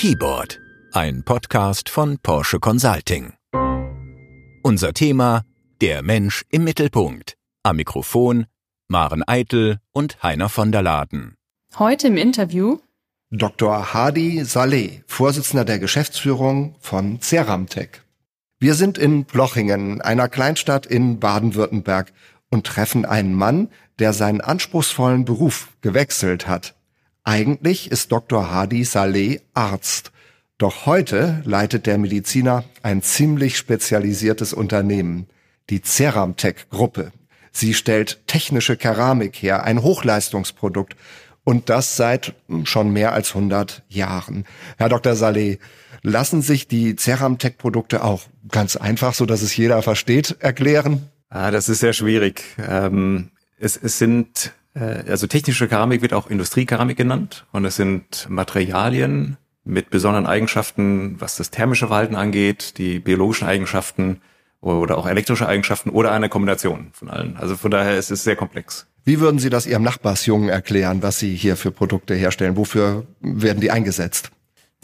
Keyboard, ein Podcast von Porsche Consulting. Unser Thema Der Mensch im Mittelpunkt. Am Mikrofon Maren Eitel und Heiner von der Laden. Heute im Interview Dr. Hadi Saleh, Vorsitzender der Geschäftsführung von Ceramtech. Wir sind in Blochingen, einer Kleinstadt in Baden-Württemberg und treffen einen Mann, der seinen anspruchsvollen Beruf gewechselt hat. Eigentlich ist Dr. Hadi Saleh Arzt. Doch heute leitet der Mediziner ein ziemlich spezialisiertes Unternehmen, die Ceramtech Gruppe. Sie stellt technische Keramik her, ein Hochleistungsprodukt und das seit schon mehr als 100 Jahren. Herr Dr. Saleh, lassen sich die Ceramtech Produkte auch ganz einfach, so dass es jeder versteht, erklären? Ah, das ist sehr schwierig. Ähm, es, es sind also technische Keramik wird auch Industriekeramik genannt und es sind Materialien mit besonderen Eigenschaften, was das thermische Verhalten angeht, die biologischen Eigenschaften oder auch elektrische Eigenschaften oder eine Kombination von allen. Also von daher ist es sehr komplex. Wie würden Sie das Ihrem Nachbarsjungen erklären, was Sie hier für Produkte herstellen? Wofür werden die eingesetzt?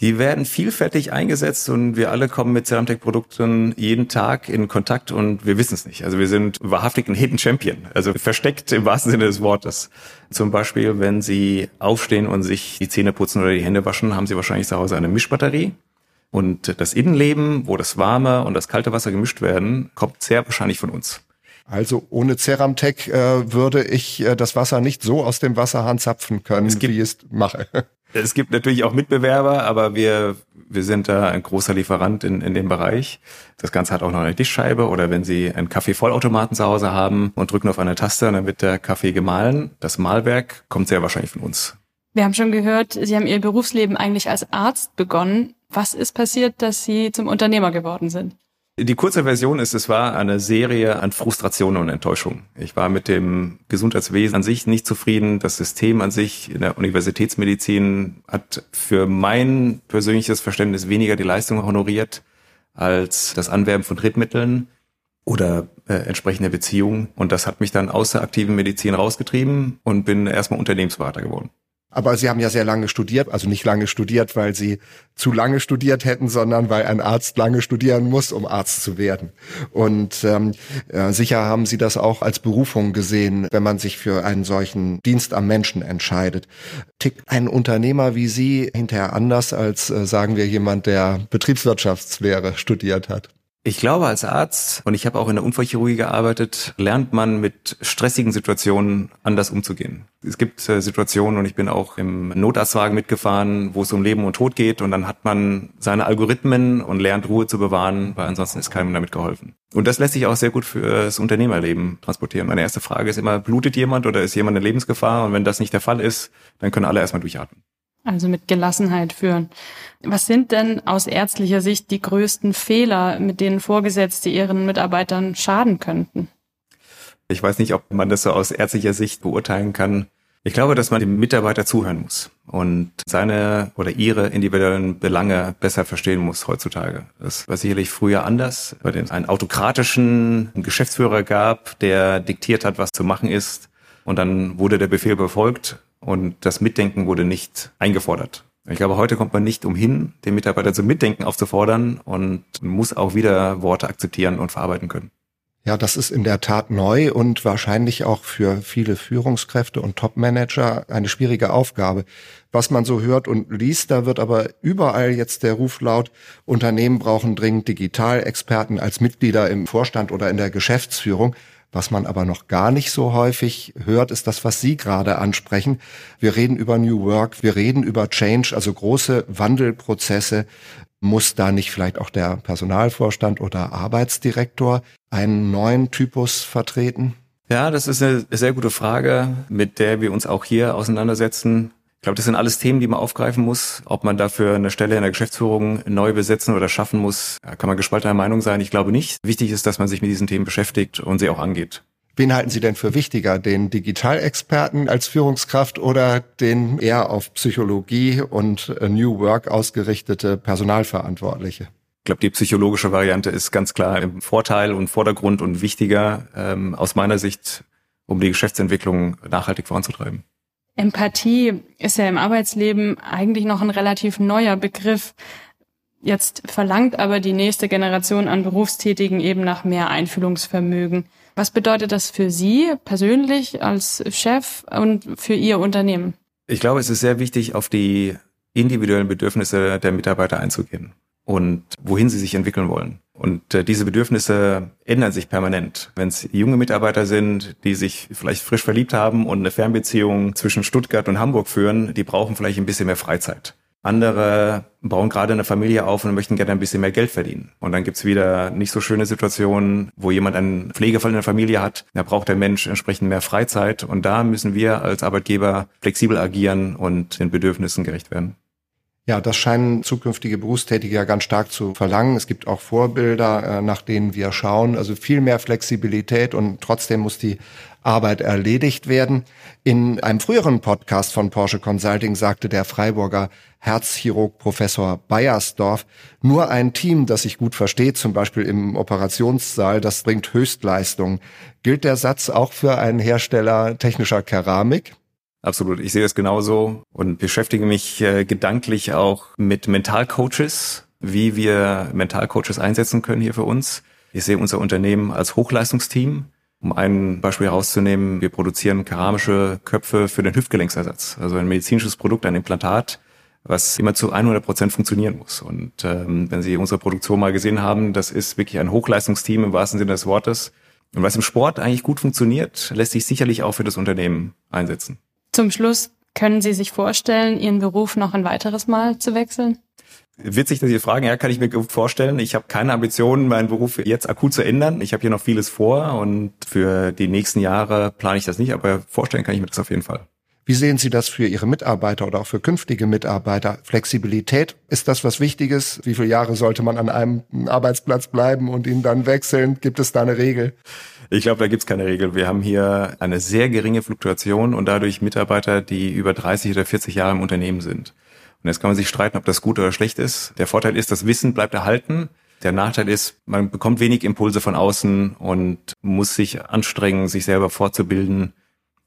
Die werden vielfältig eingesetzt und wir alle kommen mit Ceramtech-Produkten jeden Tag in Kontakt und wir wissen es nicht. Also wir sind wahrhaftig ein Hidden Champion, also versteckt im wahrsten Sinne des Wortes. Zum Beispiel, wenn Sie aufstehen und sich die Zähne putzen oder die Hände waschen, haben Sie wahrscheinlich zu Hause eine Mischbatterie. Und das Innenleben, wo das warme und das kalte Wasser gemischt werden, kommt sehr wahrscheinlich von uns. Also ohne Ceramtech äh, würde ich äh, das Wasser nicht so aus dem Wasserhahn zapfen können, wie ich es mache. Es gibt natürlich auch Mitbewerber, aber wir, wir sind da ein großer Lieferant in, in dem Bereich. Das Ganze hat auch noch eine Tischscheibe oder wenn Sie einen Kaffeevollautomaten zu Hause haben und drücken auf eine Taste, dann wird der Kaffee gemahlen. Das Mahlwerk kommt sehr wahrscheinlich von uns. Wir haben schon gehört, Sie haben Ihr Berufsleben eigentlich als Arzt begonnen. Was ist passiert, dass Sie zum Unternehmer geworden sind? Die kurze Version ist, es war eine Serie an Frustrationen und Enttäuschungen. Ich war mit dem Gesundheitswesen an sich nicht zufrieden. Das System an sich in der Universitätsmedizin hat für mein persönliches Verständnis weniger die Leistung honoriert als das Anwerben von Drittmitteln oder äh, entsprechende Beziehungen. Und das hat mich dann aus der aktiven Medizin rausgetrieben und bin erstmal Unternehmensberater geworden. Aber Sie haben ja sehr lange studiert, also nicht lange studiert, weil Sie zu lange studiert hätten, sondern weil ein Arzt lange studieren muss, um Arzt zu werden. Und ähm, äh, sicher haben Sie das auch als Berufung gesehen, wenn man sich für einen solchen Dienst am Menschen entscheidet. Tickt ein Unternehmer wie Sie hinterher anders als, äh, sagen wir, jemand, der Betriebswirtschaftslehre studiert hat? Ich glaube, als Arzt, und ich habe auch in der Unfallchirurgie gearbeitet, lernt man mit stressigen Situationen anders umzugehen. Es gibt äh, Situationen, und ich bin auch im Notarztwagen mitgefahren, wo es um Leben und Tod geht, und dann hat man seine Algorithmen und lernt Ruhe zu bewahren, weil ansonsten ist keinem damit geholfen. Und das lässt sich auch sehr gut für das Unternehmerleben transportieren. Meine erste Frage ist immer, blutet jemand oder ist jemand in Lebensgefahr? Und wenn das nicht der Fall ist, dann können alle erstmal durchatmen. Also mit Gelassenheit führen. Was sind denn aus ärztlicher Sicht die größten Fehler, mit denen Vorgesetzte ihren Mitarbeitern schaden könnten? Ich weiß nicht, ob man das so aus ärztlicher Sicht beurteilen kann. Ich glaube, dass man dem Mitarbeiter zuhören muss und seine oder ihre individuellen Belange besser verstehen muss heutzutage. Das war sicherlich früher anders, weil es einen autokratischen Geschäftsführer gab, der diktiert hat, was zu machen ist. Und dann wurde der Befehl befolgt und das Mitdenken wurde nicht eingefordert. Ich glaube, heute kommt man nicht umhin, den Mitarbeiter zum Mitdenken aufzufordern und muss auch wieder Worte akzeptieren und verarbeiten können. Ja, das ist in der Tat neu und wahrscheinlich auch für viele Führungskräfte und Topmanager eine schwierige Aufgabe. Was man so hört und liest, da wird aber überall jetzt der Ruf laut, Unternehmen brauchen dringend Digitalexperten als Mitglieder im Vorstand oder in der Geschäftsführung. Was man aber noch gar nicht so häufig hört, ist das, was Sie gerade ansprechen. Wir reden über New Work, wir reden über Change, also große Wandelprozesse. Muss da nicht vielleicht auch der Personalvorstand oder Arbeitsdirektor einen neuen Typus vertreten? Ja, das ist eine sehr gute Frage, mit der wir uns auch hier auseinandersetzen. Ich glaube, das sind alles Themen, die man aufgreifen muss. Ob man dafür eine Stelle in der Geschäftsführung neu besetzen oder schaffen muss, kann man gespaltener Meinung sein. Ich glaube nicht. Wichtig ist, dass man sich mit diesen Themen beschäftigt und sie auch angeht. Wen halten Sie denn für wichtiger, den Digitalexperten als Führungskraft oder den eher auf Psychologie und New Work ausgerichtete Personalverantwortliche? Ich glaube, die psychologische Variante ist ganz klar im Vorteil und Vordergrund und wichtiger ähm, aus meiner Sicht, um die Geschäftsentwicklung nachhaltig voranzutreiben. Empathie ist ja im Arbeitsleben eigentlich noch ein relativ neuer Begriff. Jetzt verlangt aber die nächste Generation an Berufstätigen eben nach mehr Einfühlungsvermögen. Was bedeutet das für Sie persönlich als Chef und für Ihr Unternehmen? Ich glaube, es ist sehr wichtig, auf die individuellen Bedürfnisse der Mitarbeiter einzugehen und wohin sie sich entwickeln wollen. Und äh, diese Bedürfnisse ändern sich permanent. Wenn es junge Mitarbeiter sind, die sich vielleicht frisch verliebt haben und eine Fernbeziehung zwischen Stuttgart und Hamburg führen, die brauchen vielleicht ein bisschen mehr Freizeit. Andere bauen gerade eine Familie auf und möchten gerne ein bisschen mehr Geld verdienen. Und dann gibt's wieder nicht so schöne Situationen, wo jemand einen Pflegefall in der Familie hat. Da braucht der Mensch entsprechend mehr Freizeit. Und da müssen wir als Arbeitgeber flexibel agieren und den Bedürfnissen gerecht werden. Ja, das scheinen zukünftige Berufstätige ja ganz stark zu verlangen. Es gibt auch Vorbilder, äh, nach denen wir schauen. Also viel mehr Flexibilität und trotzdem muss die Arbeit erledigt werden. In einem früheren Podcast von Porsche Consulting sagte der Freiburger Herzchirurg Professor Bayersdorf, nur ein Team, das sich gut versteht, zum Beispiel im Operationssaal, das bringt Höchstleistung. Gilt der Satz auch für einen Hersteller technischer Keramik? Absolut, ich sehe das genauso und beschäftige mich äh, gedanklich auch mit Mentalcoaches, wie wir Mentalcoaches einsetzen können hier für uns. Ich sehe unser Unternehmen als Hochleistungsteam. Um ein Beispiel herauszunehmen, wir produzieren keramische Köpfe für den Hüftgelenksersatz, also ein medizinisches Produkt, ein Implantat, was immer zu 100 Prozent funktionieren muss. Und ähm, wenn Sie unsere Produktion mal gesehen haben, das ist wirklich ein Hochleistungsteam im wahrsten Sinne des Wortes. Und was im Sport eigentlich gut funktioniert, lässt sich sicherlich auch für das Unternehmen einsetzen. Zum Schluss, können Sie sich vorstellen, Ihren Beruf noch ein weiteres Mal zu wechseln? Witzig, dass Sie fragen. Ja, kann ich mir gut vorstellen. Ich habe keine Ambitionen, meinen Beruf jetzt akut zu ändern. Ich habe hier noch vieles vor und für die nächsten Jahre plane ich das nicht, aber vorstellen kann ich mir das auf jeden Fall. Wie sehen Sie das für Ihre Mitarbeiter oder auch für künftige Mitarbeiter? Flexibilität, ist das was Wichtiges? Wie viele Jahre sollte man an einem Arbeitsplatz bleiben und ihn dann wechseln? Gibt es da eine Regel? Ich glaube, da gibt's keine Regel. Wir haben hier eine sehr geringe Fluktuation und dadurch Mitarbeiter, die über 30 oder 40 Jahre im Unternehmen sind. Und jetzt kann man sich streiten, ob das gut oder schlecht ist. Der Vorteil ist, das Wissen bleibt erhalten. Der Nachteil ist, man bekommt wenig Impulse von außen und muss sich anstrengen, sich selber fortzubilden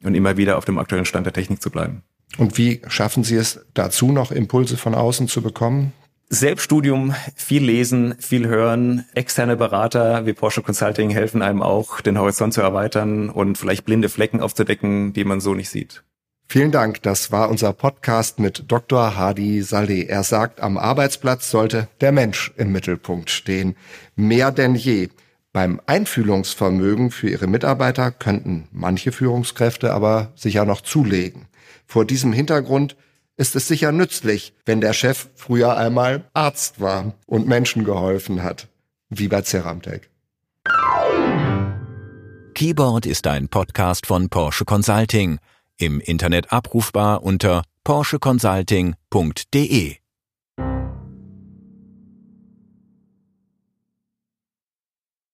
und immer wieder auf dem aktuellen Stand der Technik zu bleiben. Und wie schaffen Sie es dazu, noch Impulse von außen zu bekommen? Selbststudium, viel lesen, viel hören, externe Berater wie Porsche Consulting helfen einem auch, den Horizont zu erweitern und vielleicht blinde Flecken aufzudecken, die man so nicht sieht. Vielen Dank. Das war unser Podcast mit Dr. Hadi Saleh. Er sagt, am Arbeitsplatz sollte der Mensch im Mittelpunkt stehen. Mehr denn je. Beim Einfühlungsvermögen für ihre Mitarbeiter könnten manche Führungskräfte aber sicher noch zulegen. Vor diesem Hintergrund ist es sicher nützlich, wenn der Chef früher einmal Arzt war und Menschen geholfen hat, wie bei Ceramtech. Keyboard ist ein Podcast von Porsche Consulting, im Internet abrufbar unter porscheconsulting.de.